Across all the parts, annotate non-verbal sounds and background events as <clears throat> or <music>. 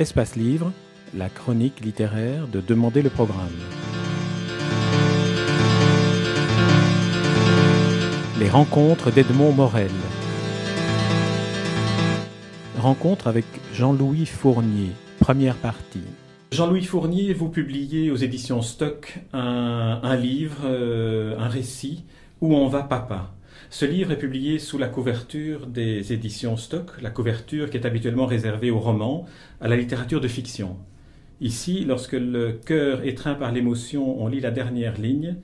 Espace Livre, la chronique littéraire de Demander le programme. Les rencontres d'Edmond Morel. Rencontre avec Jean-Louis Fournier, première partie. Jean-Louis Fournier, vous publiez aux éditions Stock un, livre, euh, un récit, Où on va papa? Ce livre est publié sous la couverture des éditions Stock, la couverture qui est habituellement réservée aux romans, à la littérature de fiction. Ici, lorsque le cœur étreint par l'émotion, on lit la dernière ligne,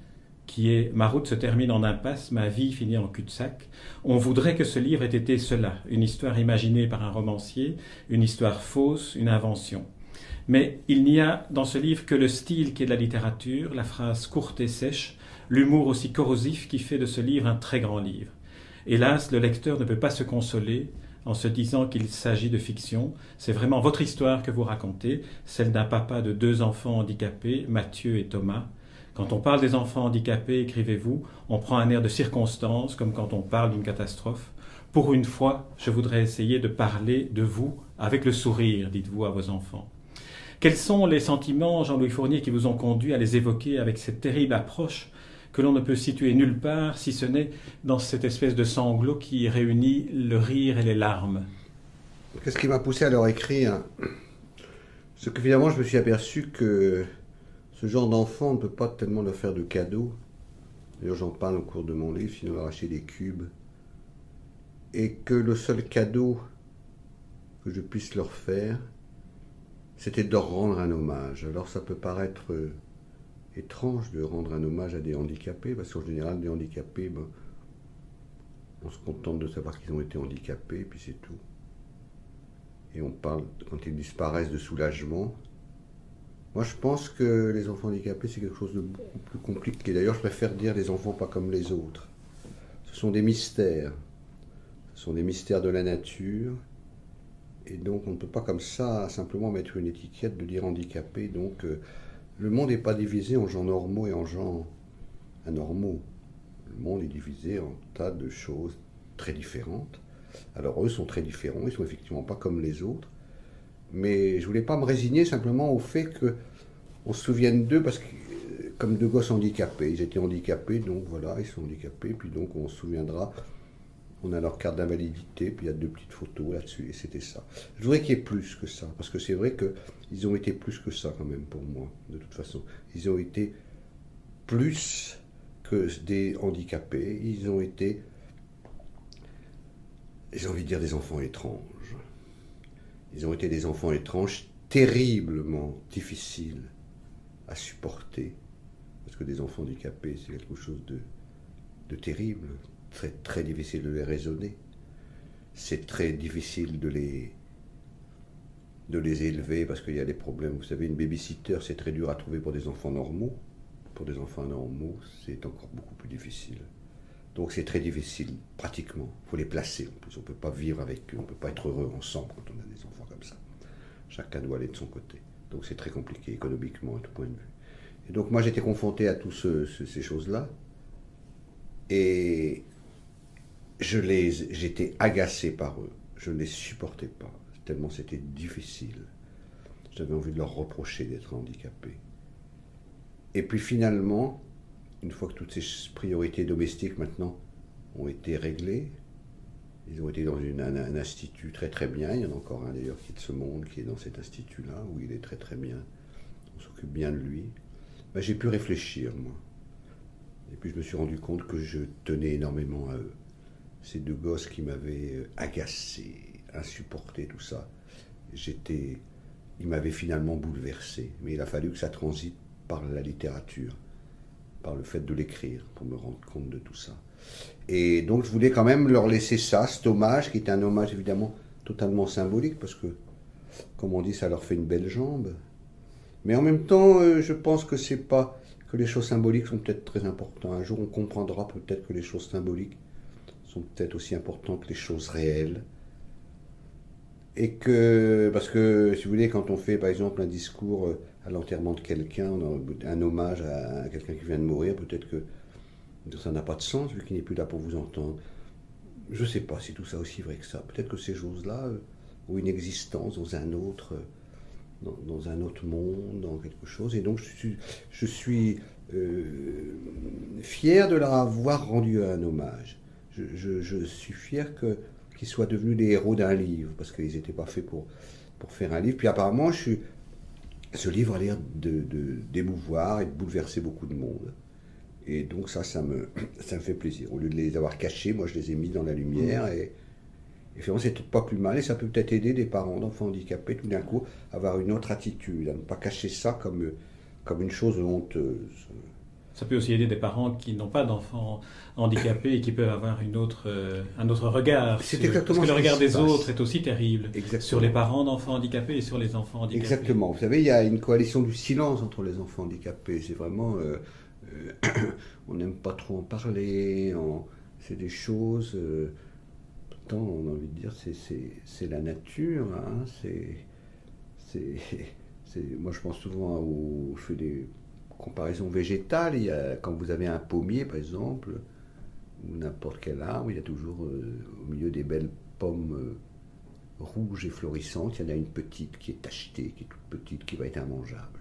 qui est Ma route se termine en impasse, ma vie finit en cul-de-sac. On voudrait que ce livre ait été cela, une histoire imaginée par un romancier, une histoire fausse, une invention. Mais il n'y a dans ce livre que le style qui est de la littérature, la phrase courte et sèche, l'humour aussi corrosif qui fait de ce livre un très grand livre. Hélas, le lecteur ne peut pas se consoler en se disant qu'il s'agit de fiction. C'est vraiment votre histoire que vous racontez, celle d'un papa de deux enfants handicapés, Mathieu et Thomas. Quand on parle des enfants handicapés, écrivez-vous, on prend un air de circonstance, comme quand on parle d'une catastrophe. Pour une fois, je voudrais essayer de parler de vous avec le sourire, dites-vous à vos enfants. Quels sont les sentiments, Jean-Louis Fournier, qui vous ont conduit à les évoquer avec cette terrible approche que l'on ne peut situer nulle part si ce n'est dans cette espèce de sanglot qui réunit le rire et les larmes? Qu'est-ce qui m'a poussé à leur écrire? C'est que finalement je me suis aperçu que ce genre d'enfant, ne peut pas tellement leur faire de cadeaux. D'ailleurs j'en parle au cours de mon livre, sinon leur acheter des cubes. Et que le seul cadeau que je puisse leur faire, c'était de rendre un hommage. Alors ça peut paraître étrange de rendre un hommage à des handicapés, parce qu'en général, des handicapés, ben, on se contente de savoir qu'ils ont été handicapés, puis c'est tout. Et on parle, quand ils disparaissent, de soulagement. Moi, je pense que les enfants handicapés, c'est quelque chose de beaucoup plus compliqué. D'ailleurs, je préfère dire les enfants pas comme les autres. Ce sont des mystères. Ce sont des mystères de la nature. Et donc, on ne peut pas comme ça simplement mettre une étiquette de dire handicapé. Donc, euh, le monde n'est pas divisé en gens normaux et en gens anormaux. Le monde est divisé en tas de choses très différentes. Alors eux sont très différents, ils sont effectivement pas comme les autres. Mais je voulais pas me résigner simplement au fait qu'on se souvienne d'eux parce que comme deux gosses handicapés, ils étaient handicapés, donc voilà, ils sont handicapés, puis donc on se souviendra on a leur carte d'invalidité, puis il y a deux petites photos là-dessus, et c'était ça. Je voudrais qu'il y ait plus que ça, parce que c'est vrai qu'ils ont été plus que ça quand même pour moi, de toute façon. Ils ont été plus que des handicapés, ils ont été, j'ai envie de dire, des enfants étranges. Ils ont été des enfants étranges, terriblement difficiles à supporter, parce que des enfants handicapés, c'est quelque chose de, de terrible, très, très difficile de les raisonner. C'est très difficile de les, de les élever parce qu'il y a des problèmes. Vous savez, une babysitter, c'est très dur à trouver pour des enfants normaux. Pour des enfants normaux, c'est encore beaucoup plus difficile. Donc c'est très difficile, pratiquement. Il faut les placer en plus. On ne peut pas vivre avec eux, on ne peut pas être heureux ensemble quand on a des enfants comme ça. Chacun doit aller de son côté. Donc c'est très compliqué économiquement à tout point de vue. Et donc moi j'étais confronté à toutes ces choses-là. Et je les, j'étais agacé par eux. Je ne les supportais pas, tellement c'était difficile. J'avais envie de leur reprocher d'être handicapés. Et puis finalement, une fois que toutes ces priorités domestiques maintenant ont été réglées, ils ont été dans un, institut très très bien. Il y en a encore un d'ailleurs qui est de ce monde, qui est dans cet institut-là, où il est très très bien. On s'occupe bien de lui. Ben, j'ai pu réfléchir, moi. Et puis je me suis rendu compte que je tenais énormément à eux ces deux gosses qui m'avaient euh, agacé, insupporté, tout ça. J'étais, ils m'avaient finalement bouleversé. Mais il a fallu que ça transite par la littérature, par le fait de l'écrire, pour me rendre compte de tout ça. Et donc je voulais quand même leur laisser ça, cet hommage, qui est un hommage évidemment totalement symbolique, parce que, comme on dit, ça leur fait une belle jambe. Mais en même temps, euh, je pense que c'est pas que les choses symboliques sont peut-être très importantes. Un jour, on comprendra peut-être que les choses symboliques peut-être aussi importantes que les choses réelles. Et que, parce que, si vous voulez, quand on fait par exemple un discours euh, à l'enterrement de quelqu'un, un hommage à quelqu'un qui vient de mourir, peut-être que ça n'a pas de sens vu qu'il n'est plus là pour vous entendre. Je ne sais pas si tout ça aussi vrai que ça. Peut-être que ces choses-là euh, ont une existence dans un autre, euh, dans, un autre monde, dans quelque chose. Et donc je suis, je fier de leur avoir rendu un hommage. Je, je, suis fier que, qu'ils soient devenus des héros d'un livre, parce qu'ils n'étaient pas faits pour, pour faire un livre. Puis apparemment, je suis, ce livre a l'air de, d'émouvoir et de bouleverser beaucoup de monde. Et donc ça, ça me, <clears throat> ça me fait plaisir. Au lieu de les avoir cachés, moi je les ai mis dans la lumière mmh. et, et finalement c'est pas plus mal et ça peut peut-être aider des parents d'enfants handicapés tout d'un coup à avoir une autre attitude, à ne pas cacher ça comme, comme une chose honteuse. Ça peut aussi aider des parents qui n'ont pas d'enfants handicapés et qui peuvent avoir une autre, euh, un autre regard. C'est exactement Parce que le regard des autres est aussi terrible. Sur les parents d'enfants handicapés et sur les enfants handicapés. Exactement. Vous savez, il y a une coalition du silence entre les enfants handicapés. C'est vraiment. Euh, euh, <coughs> on n'aime pas trop en parler. C'est des choses. pourtant, on a envie de dire, c'est la nature. Hein, <laughs> c'est. Moi, je pense souvent au. Je fais des comparaison végétale, quand vous avez un pommier par exemple, ou n'importe quel arbre, il y a toujours euh, au milieu des belles pommes euh, rouges et florissantes, il y en a une petite qui est tachetée, qui est toute petite, qui va être immangeable.